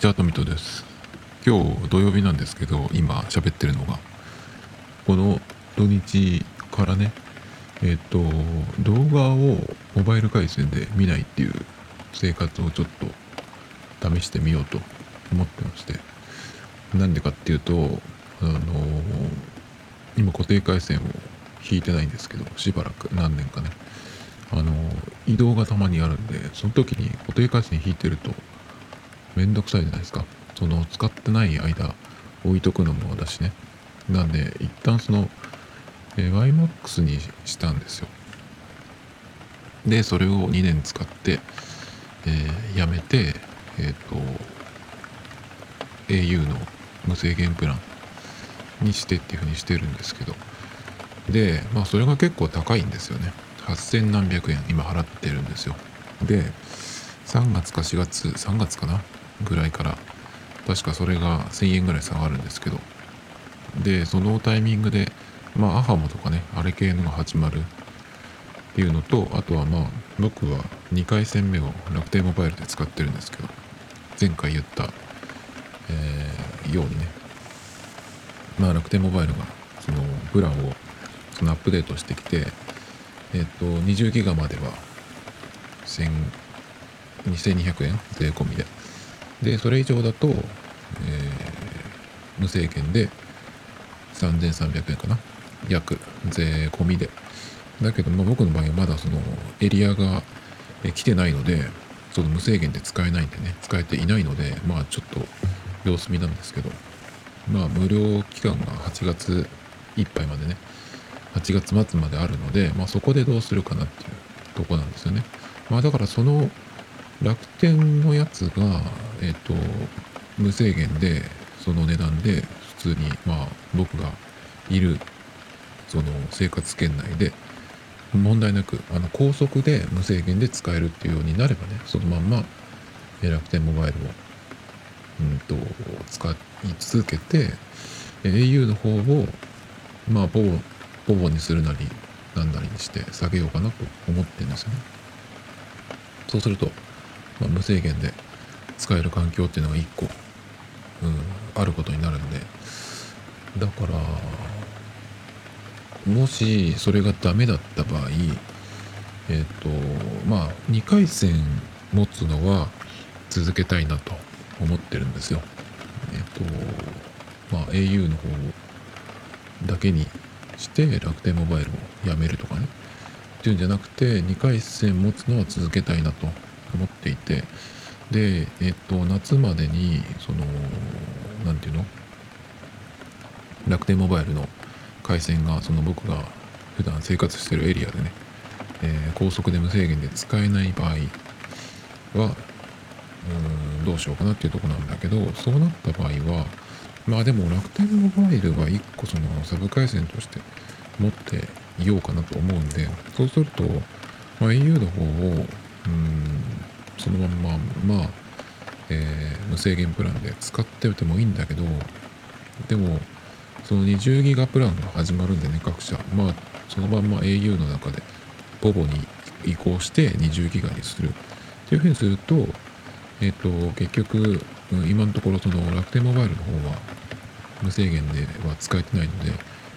ちは、とみとです。今日土曜日なんですけど、今喋ってるのが、この土日からね、えっ、と、動画をモバイル回線で見ないっていう生活をちょっと試してみようと思ってまして、なんでかっていうと、あの今固定回線を引いてないんですけど、しばらく何年かね、あの移動がたまにあるんで、その時に固定回線引いてると、めんどくさいじゃないですか。その使ってない間置いとくのもだしね。なんで、一旦その、えー、YMAX にしたんですよ。で、それを2年使って、えー、やめて、えっ、ー、と、au の無制限プランにしてっていうふうにしてるんですけど、で、まあそれが結構高いんですよね。8000何百円今払ってるんですよ。で、3月か4月、3月かなぐらいから確かそれが1000円ぐらい下がるんですけど。でそのタイミングでまあアハモとかねあれ系のが始まる。っていうのとあとはまあ僕は2回戦目を楽天モバイルで使ってるんですけど前回言った、えー、ようにね。まあ楽天モバイルがそのプランをそのアップデートしてきてえっ、と20ギガまでは1000 2200円税込みででそれ以上だと、えー、無制限で3300円かな。約税込みで。だけど、まあ、僕の場合はまだそのエリアが来てないのでその無制限で使えないんでね使えていないのでまあちょっと様子見なんですけど。まあ無料期間が8月いっぱいまでね8月末まであるので、まあ、そこでどうするかなっていうとこなんですよね。まあだからその楽天のやつが、えっ、と、無制限で、その値段で、普通に、まあ、僕がいる、その生活圏内で、問題なく、あの、高速で無制限で使えるっていうようになればね、そのまんま、楽天モバイルを、うんと、使い続けて、au の方を、まあ、ボボ、ボボにするなり、なんなりにして下げようかなと思ってるんですよね。そうすると、まあ、無制限で使える環境っていうのが1個、うん、あることになるんで。だからもしそれがダメだった場合えっ、ー、とまあ2回戦持つのは続けたいなと思ってるんですよ。えっ、ー、とまあ au の方だけにして楽天モバイルをやめるとかね。っていうんじゃなくて2回戦持つのは続けたいなと思っていて。でえっと夏までにその何て言うの？楽天モバイルの回線がその僕が普段生活してるエリアでね、えー、高速で無制限で使えない場合はうんどうしようかなっていうとこなんだけどそうなった場合はまあでも楽天モバイルは1個そのサブ回線として持っていようかなと思うんでそうすると、まあ、au の方をうんそのまんままあ、えー、無制限プランで使っておいてもいいんだけどでもその20ギガプランが始まるんでね各社まあそのまんま au の中でボボに移行して20ギガにするっていうふうにするとえっ、ー、と結局今のところその楽天モバイルの方は無制限では使えてないので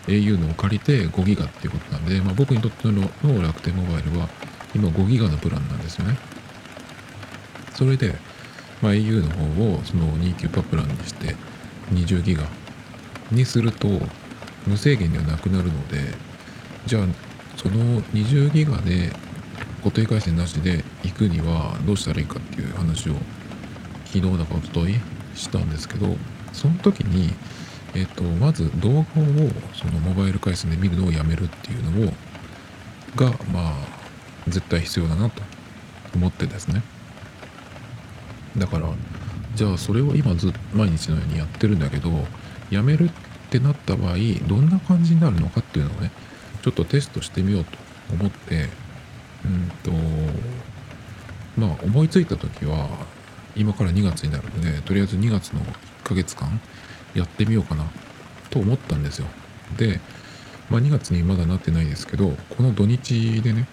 au のを借りて5ギガっていうことなんで、まあ、僕にとっての楽天モバイルは今5ギガのプランなんですよね。それで、まあ、au の方をその29パプランにして20ギガにすると無制限ではなくなるのでじゃあその20ギガで固定回線なしで行くにはどうしたらいいかっていう話を昨日だか一昨日したんですけどその時にえっ、とまず動画をそのモバイル回線で見るのをやめるっていうのをがまあ絶対必要だなと思ってですね。だからじゃあそれを今ず毎日のようにやってるんだけどやめるってなった場合どんな感じになるのかっていうのをねちょっとテストしてみようと思ってうんとまあ思いついた時は今から2月になるのでとりあえず2月の1ヶ月間やってみようかなと思ったんですよ。で、まあ、2月にまだなってないですけどこの土日でね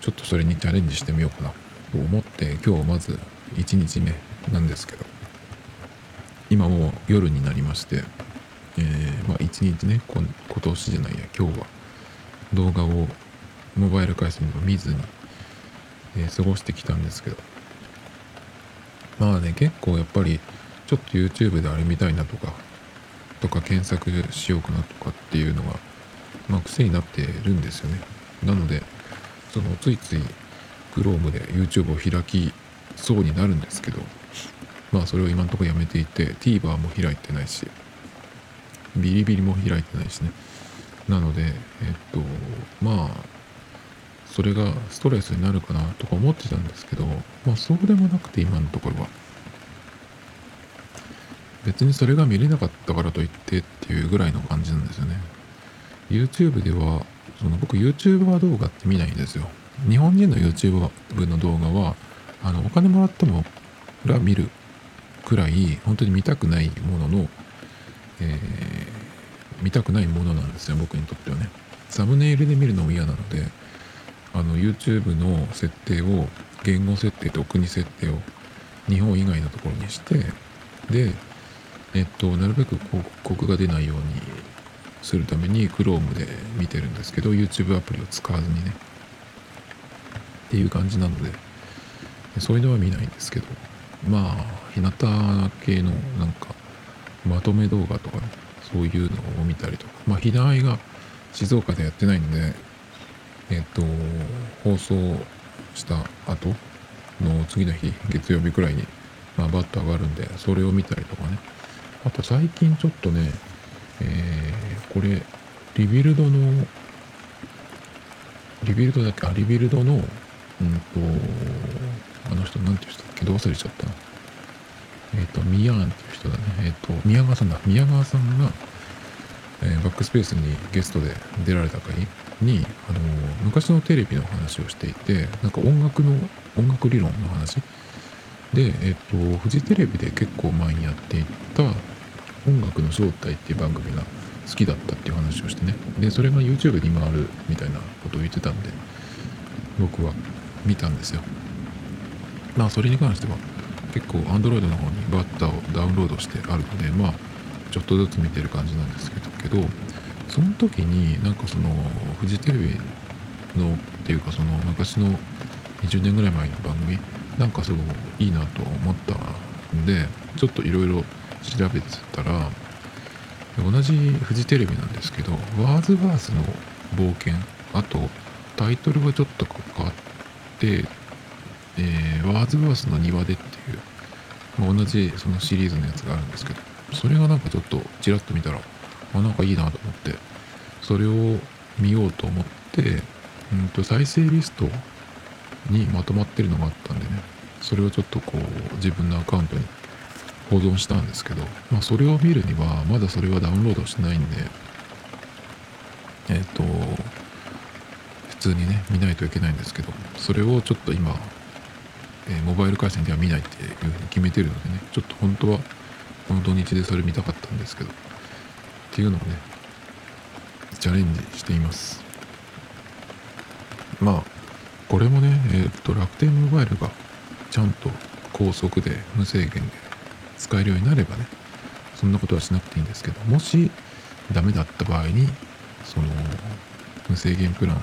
ちょっとそれにチャレンジしてみようかなと思って今日まず1日目なんですけど今もう夜になりまして、えー、まあ一日ね今年じゃないや今日は動画をモバイル回線でも見ずに、えー、過ごしてきたんですけどまあね結構やっぱりちょっと YouTube であれ見たいなとかとか検索しようかなとかっていうのが、まあ、癖になってるんですよね。なのでそのついつい Chrome で YouTube を開きそうになるんですけどまあそれを今のところやめていて TVer も開いてないしビリビリも開いてないしね。なのでえっとまあそれがストレスになるかなとか思ってたんですけどまあそうでもなくて今のところは。別にそれが見れなかったからといってっていうぐらいの感じなんですよね。YouTube ではその僕 YouTuber 動画って見ないんですよ。日本人の YouTube の動画はあのお金もらってもら見るくらい本当に見たくないものの、えー、見たくないものなんですよ僕にとってはね。サムネイルで見るのも嫌なのであの YouTube の設定を言語設定と国設定を日本以外のところにしてでえっとなるべく広告が出ないようにするために Chrome で見てるんですけど YouTube アプリを使わずにね。っていう感じなので。そういうのは見ないんですけどまあ日向系のなんかまとめ動画とかねそういうのを見たりとかまあ日田愛が静岡でやってないんでえっと放送した後の次の日月曜日くらいに、まあ、バッと上がるんでそれを見たりとかね。あと最近ちょっとねえー、これ Rebuild の Rebuild だっけ？あ Rebuild のうんとあの人なんていう人だっけどう忘れちゃったえっ、ー、と、ミヤンっていう人だね。えっ、ー、と、宮川さんだ。宮川さんが、えー、バックスペースにゲストで出られた回に、あの昔のテレビの話をしていて、なんか音楽の、音楽理論の話で、えっ、と、フジテレビで結構前にやっていた音楽の正体っていう番組が好きだったっていう話をしてね。で、それが YouTube に今あるみたいなことを言ってたんで、僕は見たんですよ。まあ、それに関しては、結構 Android の方にバッターをダウンロードしてあるのでまあちょっとずつ見てる感じなんですけどけどその時になんかそのフジテレビのっていうかその昔の20年ぐらい前の番組なんかすごいいいなと思ったんでちょっといろいろ調べてたら同じフジテレビなんですけどワーズバースの冒険あとタイトルがちょっと変わってえー、ワーズバースの庭でっていう、まあ、同じそのシリーズのやつがあるんですけど、それがなんかちょっとちらっと見たら、あ、なんかいいなと思って、それを見ようと思って、うんと再生リストにまとまってるのがあったんでね、それをちょっとこう自分のアカウントに保存したんですけど、まあそれを見るには、まだそれはダウンロードしてないんで、えっ、ー、と、普通にね、見ないといけないんですけど、それをちょっと今、えー、モバイル回線では見ないっていうふうに決めてるのでねちょっと本当はこの土日でそれ見たかったんですけどっていうのをねチャレンジしています。まあこれもねえー、っと楽天モバイルがちゃんと高速で無制限で使えるようになればねそんなことはしなくていいんですけどもしダメだった場合にその無制限プラン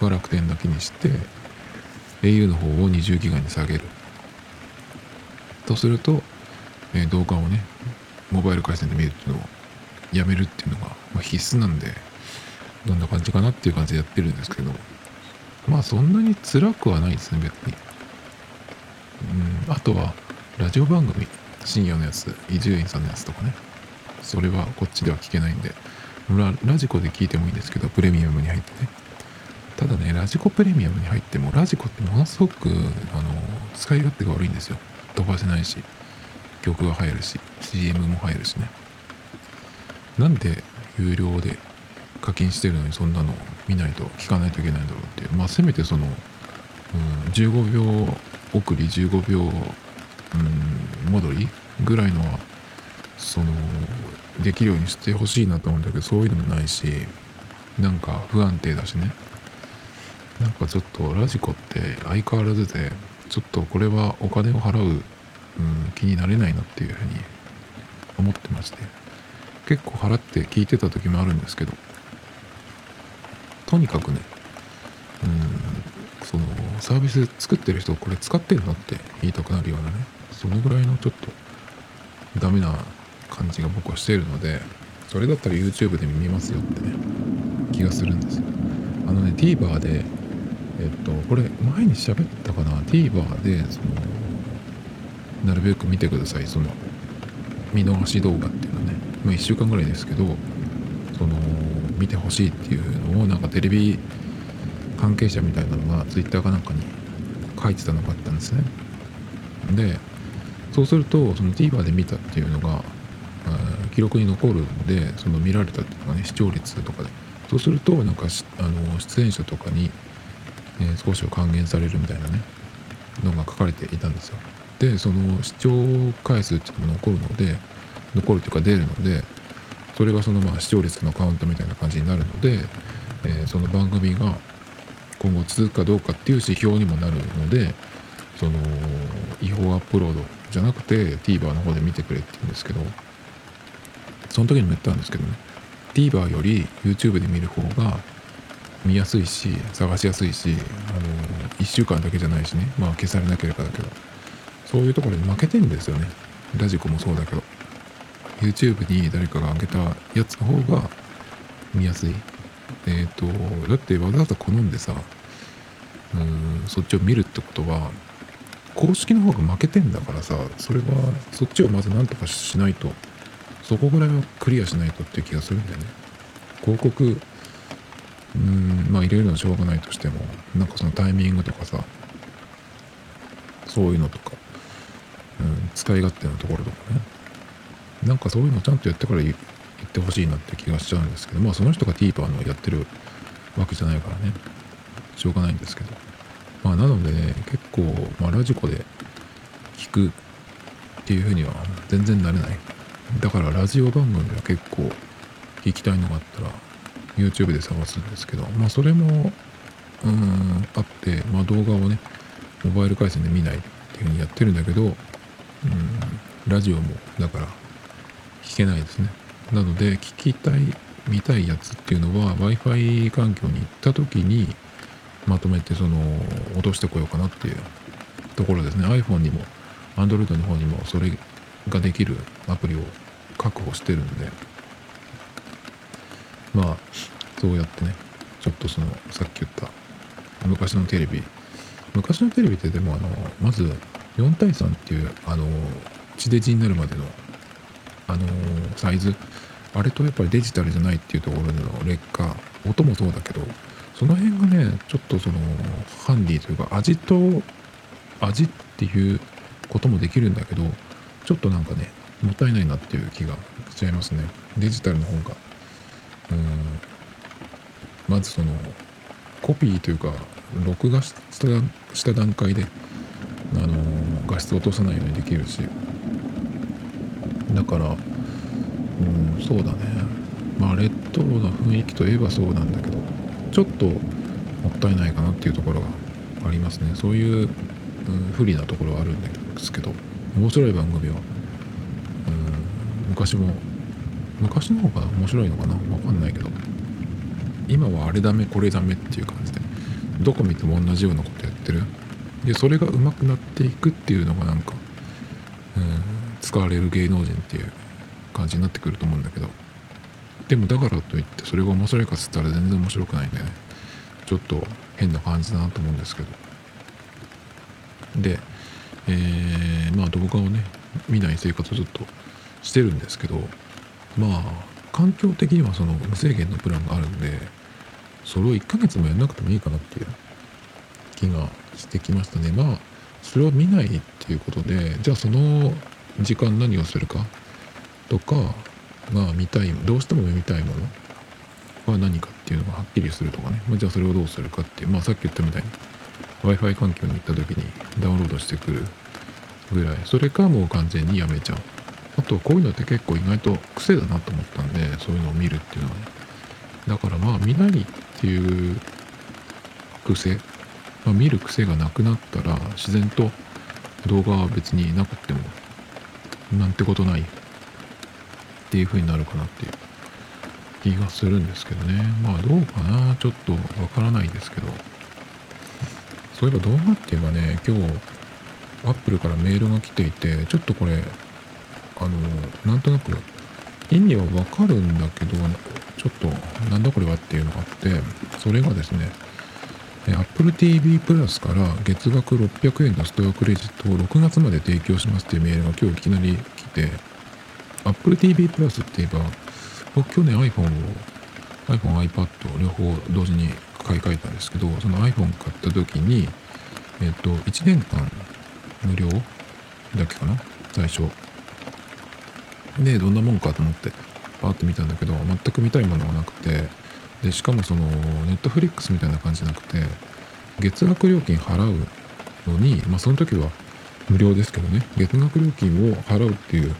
は楽天だけにして au の方を20ギガに下げる。とすると、えー、動画をねモバイル回線で見るっていうのをやめるっていうのが、ま、必須なんでどんな感じかなっていう感じでやってるんですけど。まあそんなに辛くはないですね別に。うんあとはラジオ番組深夜のやつ伊集院さんのやつとかね。それはこっちでは聞けないんで。ラジコで聞いてもいいんですけどプレミアムに入ってね。ただね、ラジコプレミアムに入っても、ラジコってものすごく、あの、使い勝手が悪いんですよ。飛ばせないし、曲が入るし、CM も入るしね。なんで有料で課金してるのにそんなの見ないと聞かないといけないんだろうっていう。まあ、せめてその、うん、15秒送り、15秒、うん、戻りぐらいのは、その、できるようにしてほしいなと思うんだけど、そういうのもないし、なんか不安定だしね。なんかちょっとラジコって相変わらずでちょっとこれはお金を払う、うん、気になれないなっていうふうに思ってまして結構払って聞いてた時もあるんですけどとにかくねうんそのサービス作ってる人これ使ってんのって言いたくなるようなねそのぐらいのちょっとダメな感じが僕はしているのでそれだったら YouTube で見ますよってね気がするんですよ。あのね TVer でえっとこれ前に喋ったかな？TVer でそのなるべく見てください。その見逃し動画っていうのね。まあ1週間ぐらいですけどその見てほしいっていうのをなんかテレビ関係者みたいなのが Twitter かなんかに書いてたのがあったんですね。でそうするとその TVer で見たっていうのが記録に残るんでその見られたっていうのがね視聴率とかで。そうするとなんかあの出演者とかに、えー、少しは還元されるみたいなねのが書かれていたんですよ。でその視聴回数っていうのが残るので残るというか出るのでそれがそのまあ視聴率のカウントみたいな感じになるので、えー、その番組が今後続くかどうかっていう指標にもなるのでその違法アップロードじゃなくて TVer の方で見てくれって言うんですけどその時にも言ったんですけどね TVer より YouTube で見る方が見やすいし探しやすいしあの1週間だけじゃないしね。まあ消されなければだけど。そういうところに負けてんですよね。ラジコもそうだけど。YouTube に誰かが上げたやつの方が見やすい。えっ、ー、とだってわざわざ好んでさうんそっちを見るってことは公式の方が負けてんだからさそれはそっちをまず何とかしないとそこぐらいはクリアしないとっていう気がするんだよね。広告うんまあ入れるのはしょうがないとしてもなんかそのタイミングとかさそういうのとか、うん、使い勝手のところとかね。なんかそういうのちゃんとやってから言ってほしいなって気がしちゃうんですけどまあその人が TPER のやってるわけじゃないからね。しょうがないんですけど。まあなのでね結構、まあ、ラジコで聞くっていうふうには全然なれない。だからラジオ番組は結構聞きたいのがあったら YouTube で探すんですけどまあそれもうんあってまあ動画をねモバイル回線で見ないっていうふうにやってるんだけどうんラジオもだから聞けないですね。なので聞きたい見たいやつっていうのは Wi-Fi 環境に行った時にまとめてその落としてこようかなっていうところですね。iPhone にも Android の方にもそれができるアプリを確保してるんで。まあそうやってねちょっとそのさっき言った昔のテレビ。昔のテレビってでもあのまず4対3っていうあの地デジになるまでのあのサイズ。あれとやっぱりデジタルじゃないっていうところでの劣化。音もそうだけどその辺がねちょっとそのハンディというか味と味っていうこともできるんだけどちょっとなんかねもったいないなっていう気がしちゃいますね。デジタルの方が。うん。まずそのコピーというか録画した段階であの画質を落とさないようにできるし。だからうんそうだね。まあレトロな雰囲気といえばそうなんだけどちょっともったいないかなっていうところがありますね。そういう、うん、不利なところはあるんですけど面白い番組は、うん、昔も昔の方が面白いのかな？わかんないけど。今はあれダメこれダメっていう感じで。どこ見ても同じようなことやってる？でそれが上手くなっていくっていうのがなんか、うん、使われる芸能人っていう感じになってくると思うんだけど。でもだからといってそれが面白いかっつったら全然面白くないんでね。ちょっと変な感じだなと思うんですけど。でえー、まあ動画をね見ない生活をずっとしてるんですけど。まあ環境的にはその無制限のプランがあるんでそれを1ヶ月もやんなくてもいいかなっていう。気がしてきましたね。まあそれを見ないっていうことでじゃあその時間何をするか？とかまあ見たいどうしても見たいもの？は何かっていうのがはっきりするとかね、まあ、じゃあそれをどうするかっていう。まあさっき言ったみたいに Wi-Fi 環境に行った時にダウンロードしてくるぐらい。それかもう完全にやめちゃう。あとこういうのって結構意外と癖だなと思ったんでそういうのを見るっていうのは。ねだからまあ見ないっていう癖、まあ、見る癖がなくなったら自然と動画は別になくってもなんてことないっていう風になるかなっていう気がするんですけどね。まあどうかな。ちょっとわからないですけど。そういえば動画って言えばね今日アップルからメールが来ていてちょっとこれあのなんとなく意味はわかるんだけどちょっとなんだこれはっていうのがあってそれがですね Apple TV プラスから月額600円のストアクレジットを6月まで提供しますっていうメールが今日いきなり来て Apple TV プラスって言えば僕去年 iPhone を iPhone、iPad を両方同時に買い替えたんですけどその iPhone 買った時にえっと1年間無料だっけかな？最初でどんなもんかと思ってパーって見たんだけど全く見たいものがなくてでしかもそのネットフリックスみたいな感じじゃなくて月額料金払うのにまあその時は無料ですけどね月額料金を払うっていう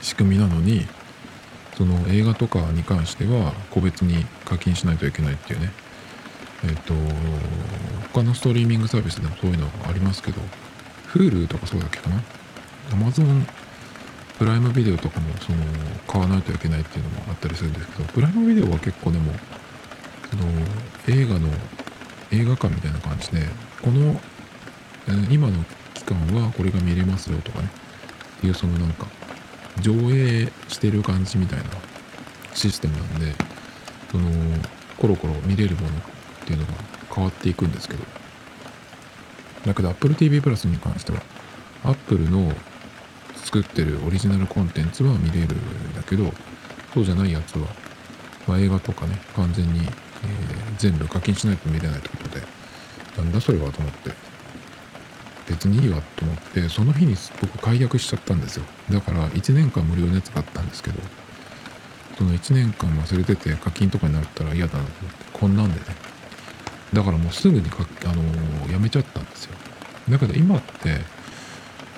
仕組みなのにその映画とかに関しては個別に課金しないといけないっていうね。えっ、ー、と他のストリーミングサービスでもそういうのがありますけど Hulu とかそうだっけかな？Amazon プライムビデオとかもその買わないといけないっていうのもあったりするんですけどプライムビデオは結構でもその映画の映画館みたいな感じでこの、え今の期間はこれが見れますよとかねっていうそのなんか上映してる感じみたいなシステムなんでそのコロコロ見れるものっていうのが変わっていくんですけど。だけど Apple TV プラスに関しては Apple の作ってるオリジナルコンテンツは見れるんだけどそうじゃないやつは、まあ、映画とかね完全に、えー、全部課金しないと見れないってことでなんだそれはと思って。別にいいわと思ってその日に僕解約しちゃったんですよ。だから1年間無料のやつがあったんですけどその1年間忘れてて課金とかになったら嫌だなと思ってこんなんでね。だからもうすぐにか、あのー、やめちゃったんですよ。だけど今って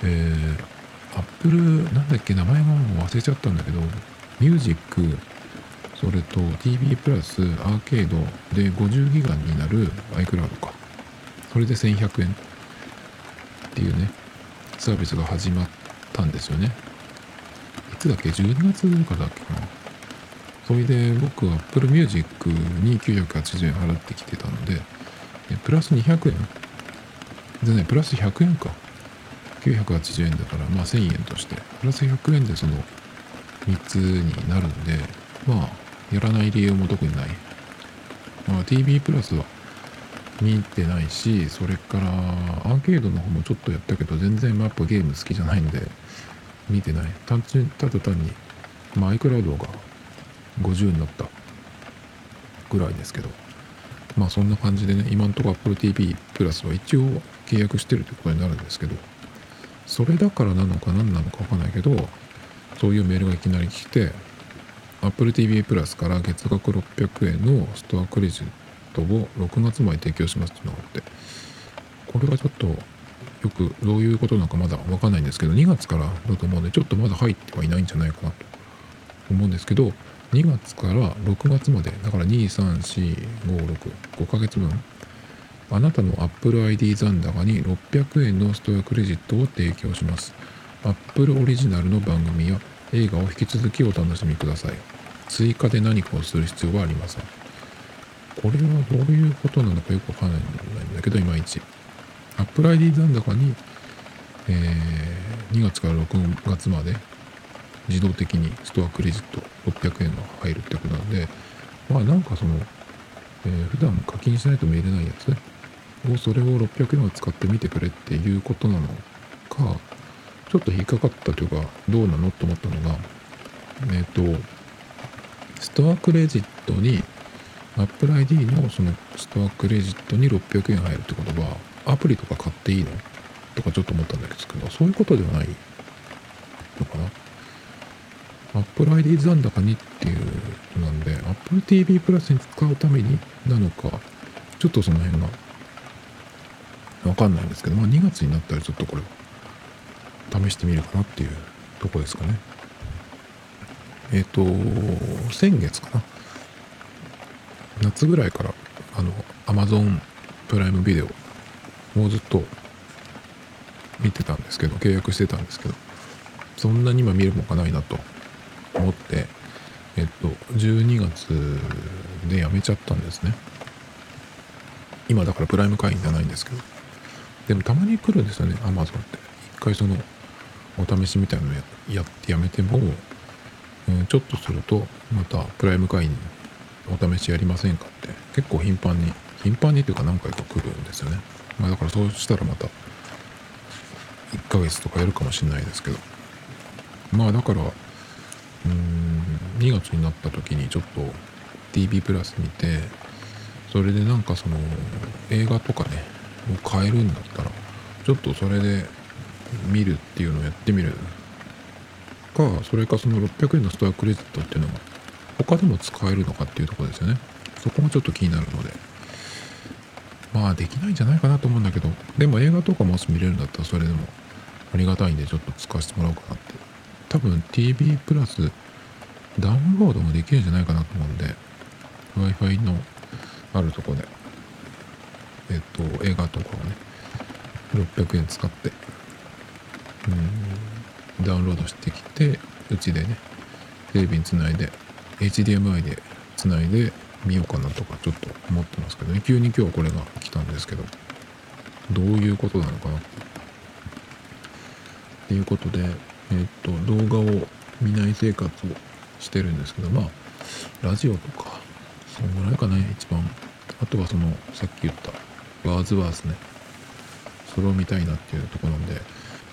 えーアップルなんだっけ名前がもう忘れちゃったんだけどミュージックそれと TV プラスアーケードで50ギガになる iCloud か。それで1100円。っていうねサービスが始まったんですよね。いつだっけ？12月かだっけかな。それで僕は Apple Music に980円払ってきてたのでプラス200円？でねプラス100円か。980円だから、まあ1000円として、プラス100円でその3つになるんで、まあ、やらない理由も特にない。まあ、TV プラスは見てないし、それからアーケードの方もちょっとやったけど、全然マップゲーム好きじゃないんで、見てない。単純ただ単に、まあ、iCloud が50になったぐらいですけど、まあそんな感じでね、今んとこ Apple TV プラスは一応契約してるってことになるんですけど、それだからなのか何なのか分かんないけどそういうメールがいきなり来て Apple TV プラスから月額600円のストアクレジットを6月まで提供しますっていうのがあってこれがちょっとよくどういうことなのかまだ分かんないんですけど2月からだと思うんでちょっとまだ入ってはいないんじゃないかなと。思うんですけど2月から6月までだから234565ヶ月分あなたの Apple ID 残高に600円のストアクレジットを提供します。Apple オリジナルの番組や映画を引き続きお楽しみください。追加で何かをする必要はありません。これはどういうことなのかよくわかんないんだけど、いまいち。Apple ID 残高に、えー、2月から6月まで自動的にストアクレジット600円が入るってことなんで、まあなんかその、えー、普段課金しないと見れないやつねをそれを600円を使ってみてくれっていうことなのかちょっと引っかかったというかどうなのと思ったのがえっ、ー、とストアクレジットに Apple ID のそのストアクレジットに600円入るってことはアプリとか買っていいの？とかちょっと思ったんだけどそういうことではないのかな？Apple ID 残高にっていうのなんで Apple TV プラスに使うためになのかちょっとその辺がわかんないんですけど、まあ2月になったらちょっとこれ試してみるかなっていうとこですかね。えっ、ー、と、先月かな。夏ぐらいから、あの、Amazon プライムビデオをずっと見てたんですけど、契約してたんですけど、そんなに今見るもんがないなと思って、えっと、12月でやめちゃったんですね。今だからプライム会員じゃないんですけど。でもたまに来るんですよね、アマゾンって。一回その、お試しみたいなのやってやめても、うん、ちょっとすると、またプライム会員お試しやりませんかって結構頻繁に、頻繁にというか何回か来るんですよね。まあだからそうしたらまた、1ヶ月とかやるかもしれないですけど。まあだから、うん、2月になった時にちょっと TV プラス見て、それでなんかその映画とかね、を買えるんだったら、ちょっとそれで見るっていうのをやってみるか、それかその600円のストアクレジットっていうのが他でも使えるのかっていうとこですよね。そこもちょっと気になるので。まあできないんじゃないかなと思うんだけど、でも映画とかもし見れるんだったらそれでもありがたいんでちょっと使わせてもらおうかなって。多分 TV プラスダウンロードもできるんじゃないかなと思うんで、Wi-Fi のあるとこで、えっと、映画とかをね、600円使って、うん、ダウンロードしてきて、うちでね、テレビにつないで、HDMI でつないでみようかなとかちょっと思ってますけどね、急に今日これが来たんですけど、どういうことなのかなっていうことで、えっと、動画を見ない生活をしてるんですけど、まあ、ラジオとか、そんぐらいかね、一番。あとはその、さっき言った、ワーズワースね。それを見たいなっていうとこなんで、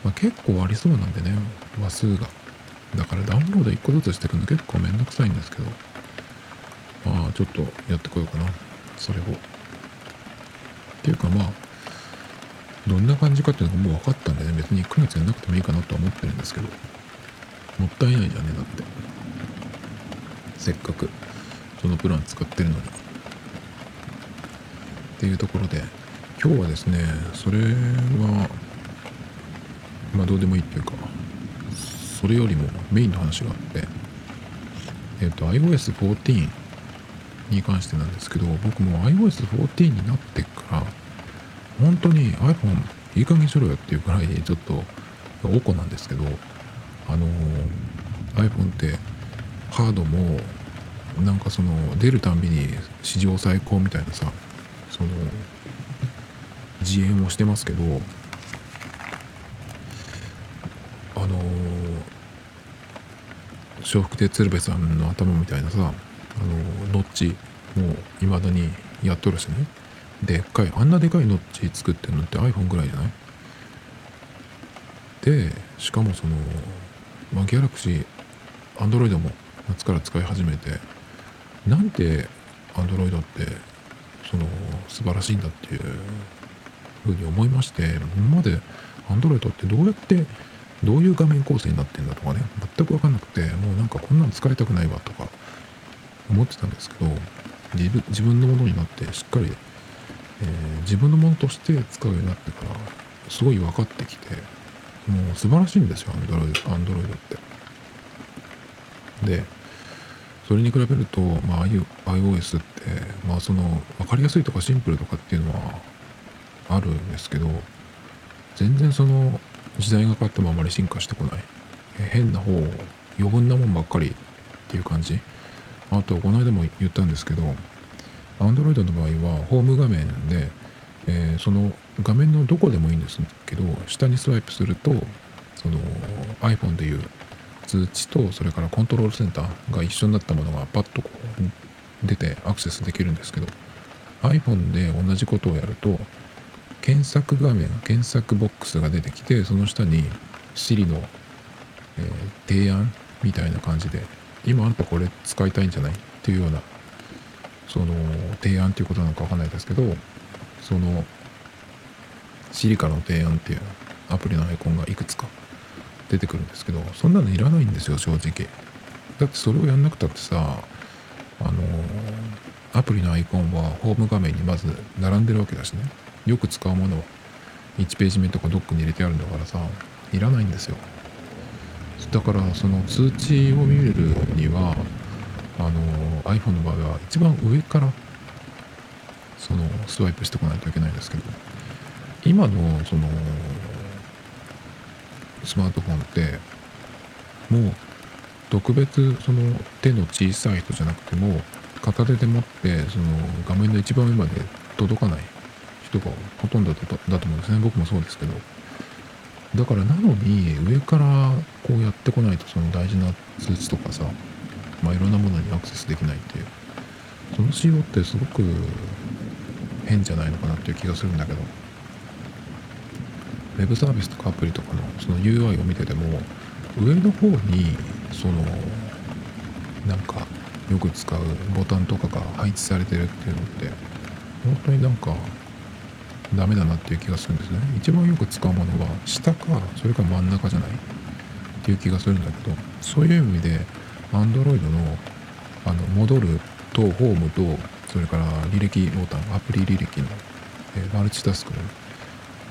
まあ、結構ありそうなんでね、話数が。だからダウンロード1個ずつしていくの結構めんどくさいんですけど、まあちょっとやってこようかな。それを。っていうかまあ、どんな感じかっていうのがもう分かったんでね、別に1ヶ月やんなくてもいいかなとは思ってるんですけど、もったいないじゃんね、だって。せっかくそのプラン使ってるのに。っていうところで、今日はですね、それは、まあどうでもいいっていうか、それよりもメインの話があって、えっ、と、iOS14 に関してなんですけど、僕も iOS14 になってから、本当に iPhone いい加減しろよっていうくらいちょっとおこなんですけど、あの iPhone ってハードもなんかその出るたんびに史上最高みたいなさその自演をしてますけどあの笑福亭鶴瓶さんの頭みたいなさあのノッチもいまだにやっとるしね。でっかいあんなでかいノッチ作ってるのって iPhone ぐらいじゃない？でしかもその、まあ、ギャラクシー Android も夏から使い始めてなんで Android ってその素晴らしいんだっていうふうに思いまして今まで Android ってどうやってどういう画面構成になってんだとかね全く分かんなくてもうなんかこんなの使いたくないわとか思ってたんですけど自分自分のものになってしっかり、えー、自分のものとして使うようになってからすごい分かってきてもう素晴らしいんですよ Android, Android って。でそれに比べると、まあ、iOS って、まあ、その分かりやすいとかシンプルとかっていうのはあるんですけど全然その時代が変わってもあまり進化してこない。変な方、余分なもんばっかりっていう感じ。あと、この間も言ったんですけど、Android の場合はホーム画面で、えー、その画面のどこでもいいんですけど、下にスワイプすると、その iPhone でいう通知と、それからコントロールセンターが一緒になったものがパッとこう出てアクセスできるんですけど、iPhone で同じことをやると、検索画面検索ボックスが出てきてその下に Siri の、えー、提案みたいな感じで今あんたこれ使いたいんじゃない？っていうようなその提案っていうことなのかわかんないですけどその Siri からの提案っていうアプリのアイコンがいくつか出てくるんですけどそんなのいらないんですよ正直。だってそれをやんなくたってさあのアプリのアイコンはホーム画面にまず並んでるわけだしね。よく使うものを1ページ目とかドックに入れてあるんだからさいらないんですよ。だからその通知を見れるにはあの iPhone の場合は一番上からそのスワイプしてこないといけないんですけど今のそのスマートフォンってもう特別その手の小さい人じゃなくても片手で持ってその画面の一番上まで届かない人がほとんどだとだと思うんですね僕もそうですけどだからなのに上からこうやってこないとその大事な通知とかさまあいろんなものにアクセスできないっていうその仕様ってすごく変じゃないのかなっていう気がするんだけど。ウェブサービスとかアプリとかのその UI を見てても上の方にそのなんかよく使うボタンとかが配置されてるっていうのって本当になんかダメだなっていう気がするんですね。一番よく使うものは下かそれか真ん中じゃないっていう気がするんだけどそういう意味で Android のあの戻るとホームとそれから履歴ボタンアプリ履歴の、マルチタスクの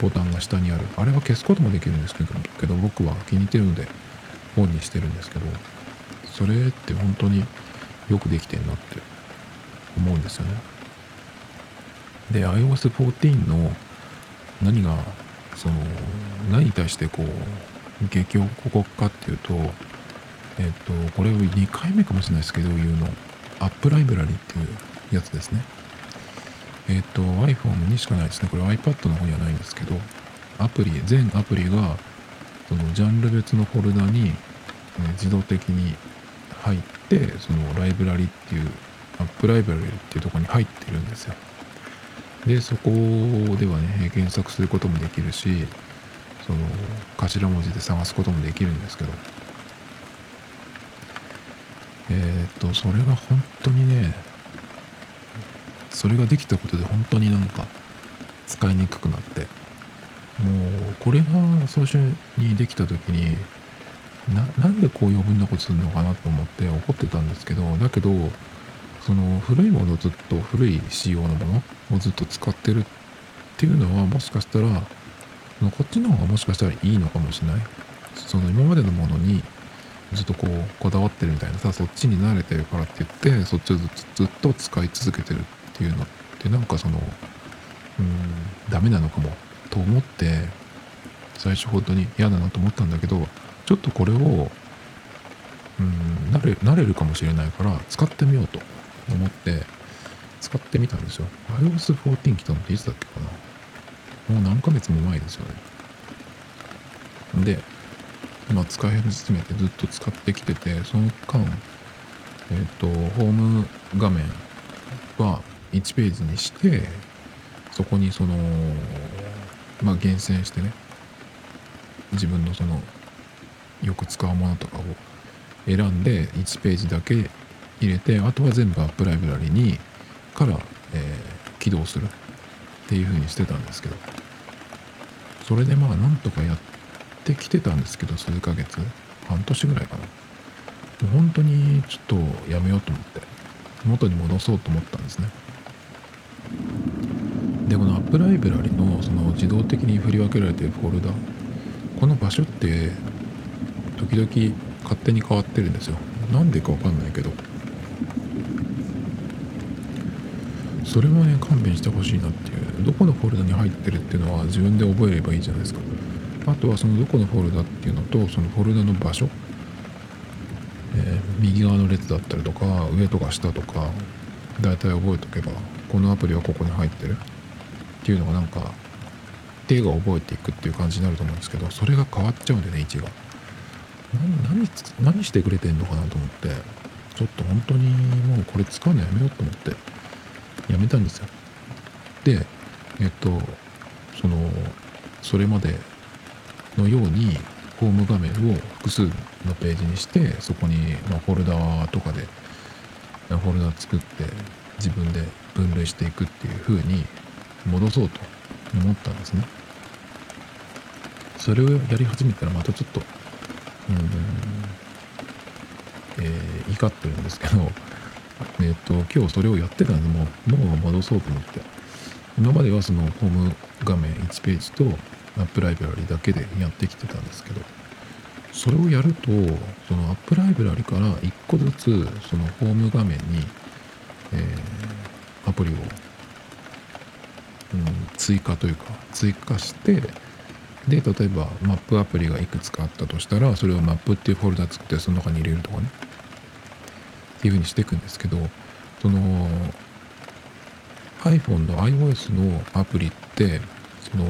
ボタンが下にある。あれは消すこともできるんですけどけど僕は気に入ってるのでオンにしてるんですけどそれって本当によくできてんなって思うんですよね。で iOS14 の何がその何に対してこう激おこかっていうとえっ、とこれを2回目かもしれないですけど言うの。アップライブラリっていうやつですね。えっ、と iPhone にしかないですね。これ iPad の方にはないんですけどアプリ全アプリがそのジャンル別のフォルダに、え自動的に入ってそのライブラリっていうアップライブラリっていうとこに入ってるんですよ。でそこではね検索することもできるしその頭文字で探すこともできるんですけど。えー、っとそれが本当にねそれができたことで本当になんか使いにくくなって。もうこれが最初にできた時にななんでこう余分なことするのかなと思って怒ってたんですけどだけどその古いものをずっと古い仕様のものをずっと使ってるっていうのはもしかしたらこっちの方がもしかしたらいいのかもしれない。その今までのものにずっとこうこだわってるみたいなさそっちに慣れてるからって言ってそっちをずっと使い続けてる。っいうのってなんかそのうんダメなのかもと思って最初本当に嫌だなと思ったんだけどちょっとこれをうん慣れ慣れるかもしれないから使ってみようと思って使ってみたんですよ。iOS14 来たのっていつだっけかな。もう何ヶ月も前ですよね。で今使い始めてずっと使ってきててその間えっ、ー、とホーム画面は1ページにしてそこにそのまあ厳選してね自分のそのよく使うものとかを選んで1ページだけ入れてあとは全部アップライブラリにから、えー、起動するっていう風にしてたんですけどそれでまあなんとかやってきてたんですけど数ヶ月半年ぐらいかな。もう本当にちょっとやめようと思って元に戻そうと思ったんですね。でこのアップライブラリのその自動的に振り分けられているフォルダこの場所って時々勝手に変わってるんですよ。なんでかわかんないけど。それもね勘弁してほしいなっていう。どこのフォルダに入ってるっていうのは自分で覚えればいいじゃないですか。あとはそのどこのフォルダっていうのとそのフォルダの場所、えー、右側の列だったりとか上とか下とか大体覚えとけばこのアプリはここに入ってる。っていうのがなんか手が覚えていくっていう感じになると思うんですけどそれが変わっちゃうんでね位置が。何何してくれてんのかなと思ってちょっと本当にもうこれ使うのやめようと思ってやめたんですよ。でえっとそのそれまでのようにホーム画面を複数のページにしてそこに、まフォルダとかでフォルダ作って自分で分類していくっていう風に戻そうと思ったんですね。それをやり始めたらまたちょっと、うん、えー、怒ってるんですけど、えっ、と、今日それをやってたんで、もう脳を戻そうと思って、今まではそのホーム画面1ページとアップライブラリだけでやってきてたんですけど、それをやると、そのアップライブラリから1個ずつ、そのホーム画面に、えー、アプリをうん、追加というか追加してで例えばマップアプリがいくつかあったとしたらそれをマップっていうフォルダ作ってその中に入れるとかね。っていうふうにしていくんですけどその iPhone の iOS のアプリってその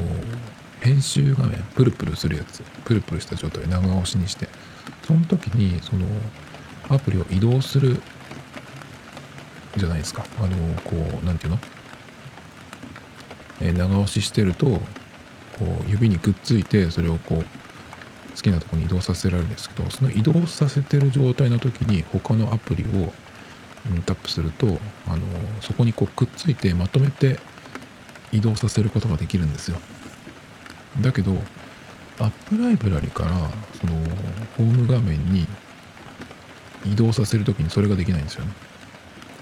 編集画面プルプルするやつプルプルした状態長押しにしてその時にそのアプリを移動するじゃないですか。あのこう何て言うの、え、長押ししてるとこう指にくっついてそれをこう好きなとこに移動させられるんですけどその移動させてる状態の時に他のアプリを、タップするとあのそこにこうくっついてまとめて移動させることができるんですよ。だけどアップライブラリからそのホーム画面に移動させる時にそれができないんですよね。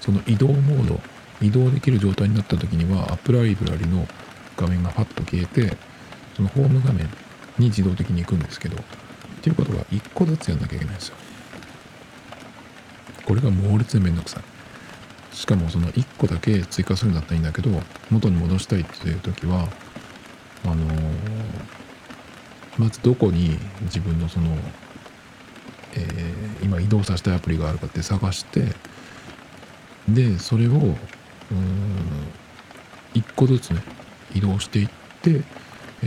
その移動モード移動できる状態になった時にはアップライブラリの画面がパッと消えてそのホーム画面に自動的に行くんですけどっていうことは1個ずつやんなきゃいけないんですよ。これが猛烈にめんどくさい。しかもその1個だけ追加するんだったらいいんだけど元に戻したいっていう時はあのー、まずどこに自分のその、えー、今移動させたいアプリがあるかって探してでそれを1個ずつね移動していって、え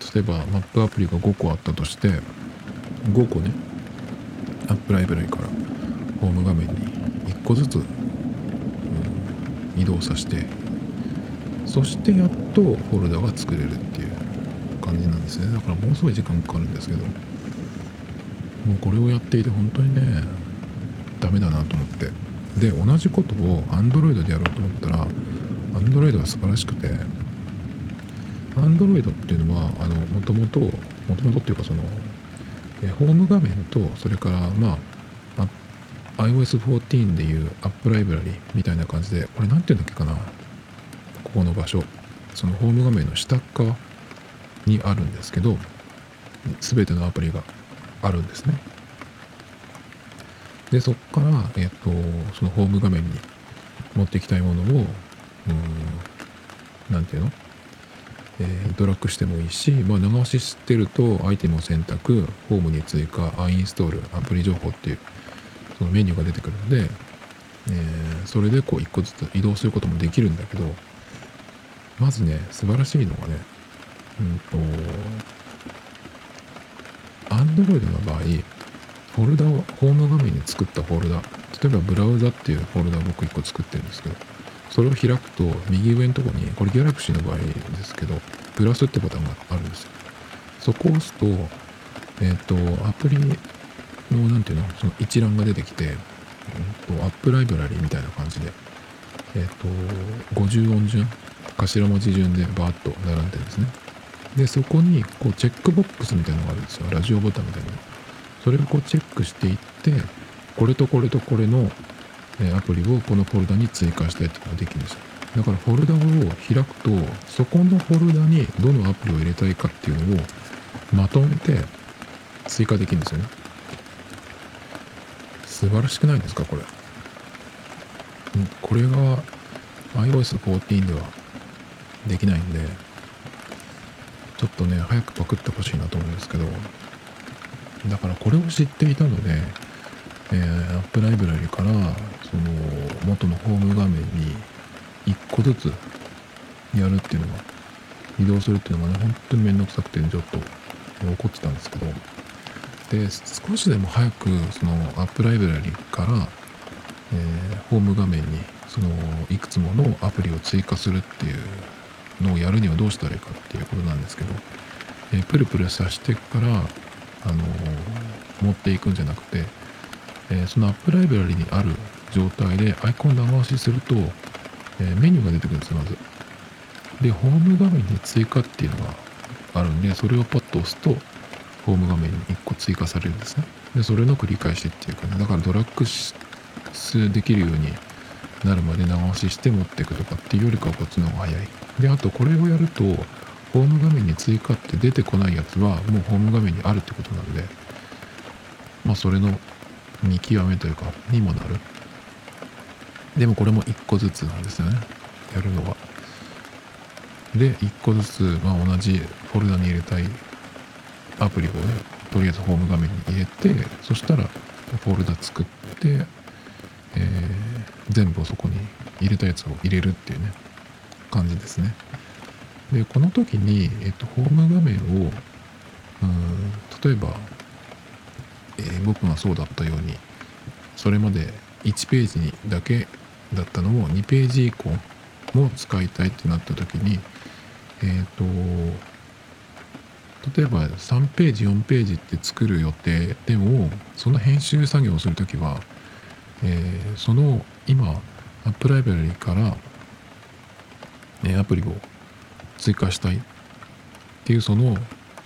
ー、例えばマップアプリが5個あったとして5個ねアップライブラリからホーム画面に1個ずつ、うん、移動させてそしてやっとフォルダが作れるっていう感じなんですね。だからもうすごい時間かかるんですけどもうこれをやっていて本当にねダメだなと思って。で同じことを Android でやろうと思ったら Android は素晴らしくて Android っていうのはあのもともともともとっていうかそのホーム画面とそれからまあ iOS14 でいうアップライブラリみたいな感じでこれ何て言うんだっけかなここの場所。そのホーム画面の下側にあるんですけど全てのアプリがあるんですね。でそこから、えっ、とそのホーム画面に持っていきたいものをうん何て言うの？えー、ドラッグしてもいいし、まあ、長押ししてるとアイテムを選択ホームに追加アインストールアプリ情報っていうそのメニューが出てくるので、えー、それでこう一個ずつ移動することもできるんだけどまずね素晴らしいのがねうんと Android の場合フォルダをホーム画面に作ったフォルダ。例えばブラウザっていうフォルダを僕1個作ってるんですけどそれを開くと右上のとこにこれギャラクシーの場合ですけどプラスってボタンがあるんですよ。そこを押すとえっ、ー、とアプリの何ていうの？その一覧が出てきて、えーと、アップライブラリーみたいな感じでえっ、ー、と50音順？頭文字順でバーッと並んでるんですね。でそこにこうチェックボックスみたいなのがあるんですよ。ラジオボタンみたいなそれをこうチェックしていってこれとこれとこれのアプリをこのフォルダに追加したいっていうのができるんですよ。だからフォルダを開くとそこのフォルダにどのアプリを入れたいかっていうのをまとめて追加できるんですよね。素晴らしくないですかこれ。これが iOS14 ではできないんでちょっとね早くパクってほしいなと思うんですけど。だからこれを知っていたのでえー、アップライブラリからその元のホーム画面に1個ずつやるっていうのが移動するっていうのがね本当に面倒くさくてちょっと怒ってたんですけど。で少しでも早くそのアップライブラリから、えー、ホーム画面にそのいくつものアプリを追加するっていうのをやるにはどうしたらいいかっていうことなんですけど、えー、プルプルさしてからあの、持っていくんじゃなくてえそのアップライブラリにある状態でアイコン長押しすると、えメニューが出てくるんですよ、まず。で、ホーム画面に追加っていうのがあるんで、それをパッと押すと、ホーム画面に1個追加されるんですね。で、それの繰り返しっていうかね、だからドラッグできるようになるまで長押しして持っていくとかっていうよりかはこっちの方が早い。で、あとこれをやると、ホーム画面に追加って出てこないやつはもうホーム画面にあるってことなんで、まあそれの見極めというかにもなる。でもこれも一個ずつなんですよね。やるのは。で1個ずつ、まあ、同じフォルダに入れたいアプリをねとりあえずホーム画面に入れてそしたらフォルダ作って、えー、全部をそこに入れたやつを入れるっていうね感じですね。でこの時に、えっと、ホーム画面をうん例えば、えー、僕がそうだったようにそれまで1ページにだけだったのを2ページ以降も使いたいってなった時にえっ、と例えば3ページ4ページって作る予定でもその編集作業をする時は、えー、その今アップライブラリから、ね、アプリを追加したいっていうその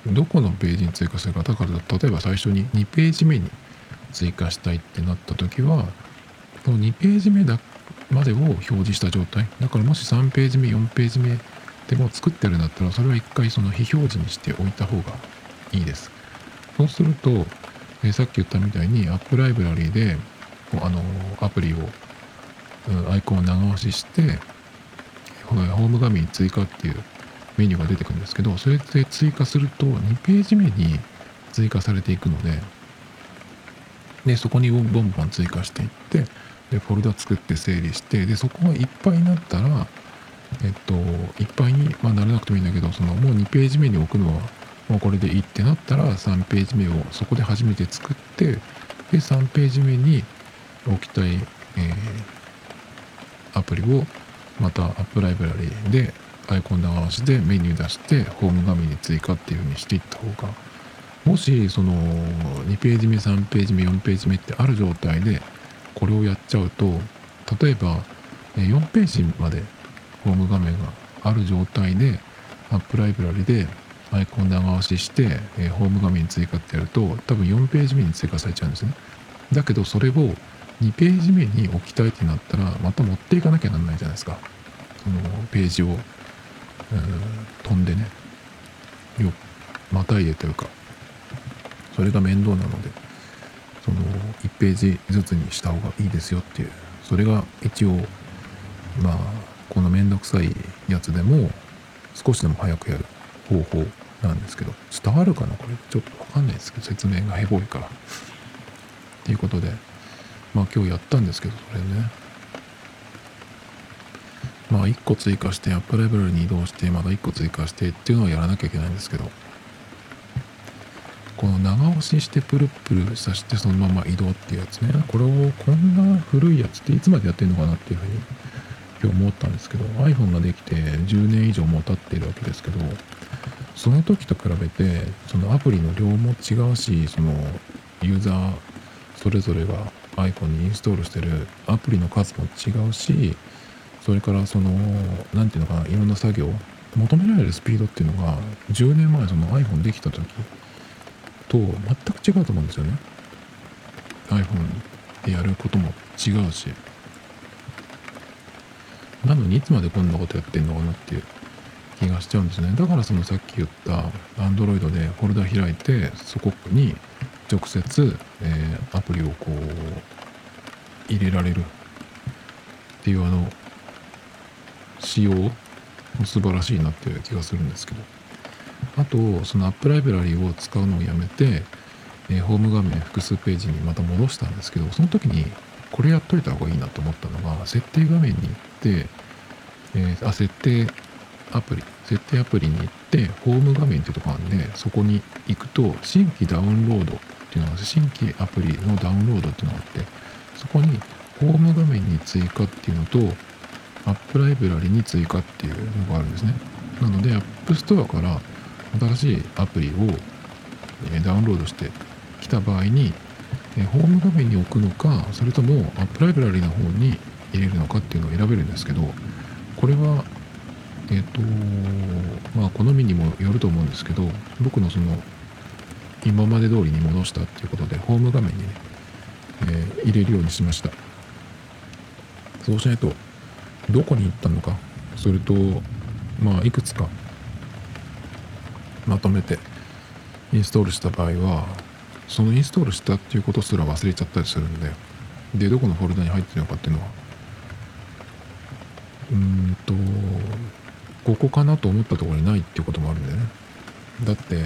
どこのページに追加するかだから例えば最初に2ページ目に追加したいってなった時はこの2ページ目だまでを表示した状態。だからもし3ページ目4ページ目でも作ってるんだったらそれは一回その非表示にしておいた方がいいです。そうすると、え、さっき言ったみたいに App ライブラリーであのアプリを、うん、アイコンを長押ししてホーム画面に追加っていうメニューが出てくるんですけどそれで追加すると2ページ目に追加されていくのででそこにボンボン追加していってでフォルダ作って整理してでそこがいっぱいになったらえっといっぱいに、まあ、ならなくてもいいんだけどそのもう2ページ目に置くのはもうこれでいいってなったら3ページ目をそこで初めて作ってで3ページ目に置きたい、えー、アプリをまたアップライブラリーでアイコン長押しでメニュー出してホーム画面に追加っていう風にしていった方がもしその2ページ目3ページ目4ページ目ってある状態でこれをやっちゃうと例えば4ページまでホーム画面がある状態でアップライブラリでアイコン長押しして、えホーム画面に追加ってやると多分4ページ目に追加されちゃうんですね。だけどそれを2ページ目に置きたいってなったらまた持っていかなきゃなんないじゃないですか。そのページを。飛んでね。よまたいでというかそれが面倒なのでその1ページずつにした方がいいですよっていう。それが一応まあこの面倒くさいやつでも少しでも早くやる方法なんですけど伝わるかなこれ。ちょっとわかんないですけど説明がヘボいから。っていうことでまあ今日やったんですけどそれね。1個追加してアップレベルに移動してまた1個追加してっていうのをやらなきゃいけないんですけどこの長押ししてプルプルさせてそのまま移動っていうやつね。これをこんな古いやつっていつまでやってんのかなっていうふうに今日思ったんですけど iPhone ができて10年以上も経っているわけですけどその時と比べてそのアプリの量も違うしそのユーザーそれぞれが iPhone にインストールしてるアプリの数も違うしそれからその何て言うのかないろんな作業求められるスピードっていうのが10年前その iPhone できた時と全く違うと思うんですよね。iPhone でやることも違うし。なのにいつまでこんなことやってんのかなっていう気がしちゃうんですね。だからそのさっき言った Android でフォルダ開いてそこに直接、えー、アプリをこう入れられるっていうあの仕様も素晴らしいなっていう気がするんですけど。あとそのアップライブラリを使うのをやめて、え、ホーム画面複数ページにまた戻したんですけどその時にこれやっといた方がいいなと思ったのが設定画面に行って、えー、あ設定アプリ設定アプリに行ってホーム画面っていうところなんでそこに行くと新規ダウンロードっていうのが新規アプリのダウンロードっていうのがあってそこにホーム画面に追加っていうのとアップライブラリに追加っていうのがあるんですね。なので、App Store から新しいアプリをダウンロードしてきた場合に、ホーム画面に置くのか、それともアップライブラリの方に入れるのかっていうのを選べるんですけど、これは、えっ、ー、と、まあ、好みにもよると思うんですけど、僕のその、今まで通りに戻したっていうことで、ホーム画面にね、えー、入れるようにしました。そうしないと、どこに行ったのか？それとまあいくつかまとめてインストールした場合はそのインストールしたっていうことすら忘れちゃったりするんででどこのフォルダに入ってるのかっていうのは？うんとここかなと思ったところにないっていうこともあるんだよね。だって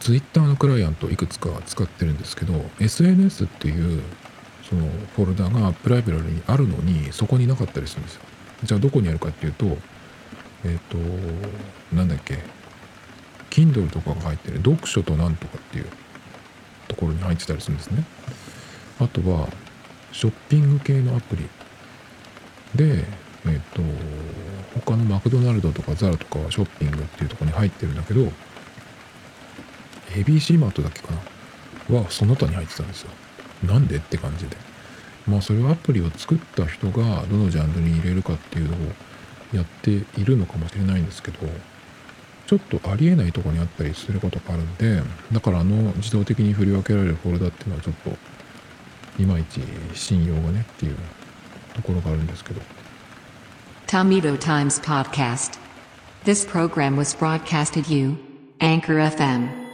ツイッターのクライアントいくつか使ってるんですけど SNS っていうそのフォルダがプライベラルにあるのにそこになかったりするんですよ。じゃあどこにあるかっていうとえっ、となんだっけ Kindle とかが入ってる読書となんとかっていうところに入ってたりするんですね。あとはショッピング系のアプリ。でえっ、と他のマクドナルドとかザラとかはショッピングっていうとこに入ってるんだけど ABC マートだけかな？はその他に入ってたんですよ。なんでって感じでまあそれはアプリを作った人がどのジャンルに入れるかっていうのをやっているのかもしれないんですけどちょっとありえないとこにあったりすることがあるんでだからあの自動的に振り分けられるフォルダっていうのはちょっといまいち信用がねっていうところがあるんですけど Tomato Times Podcast. This program was broadcasted you, Anchor FM.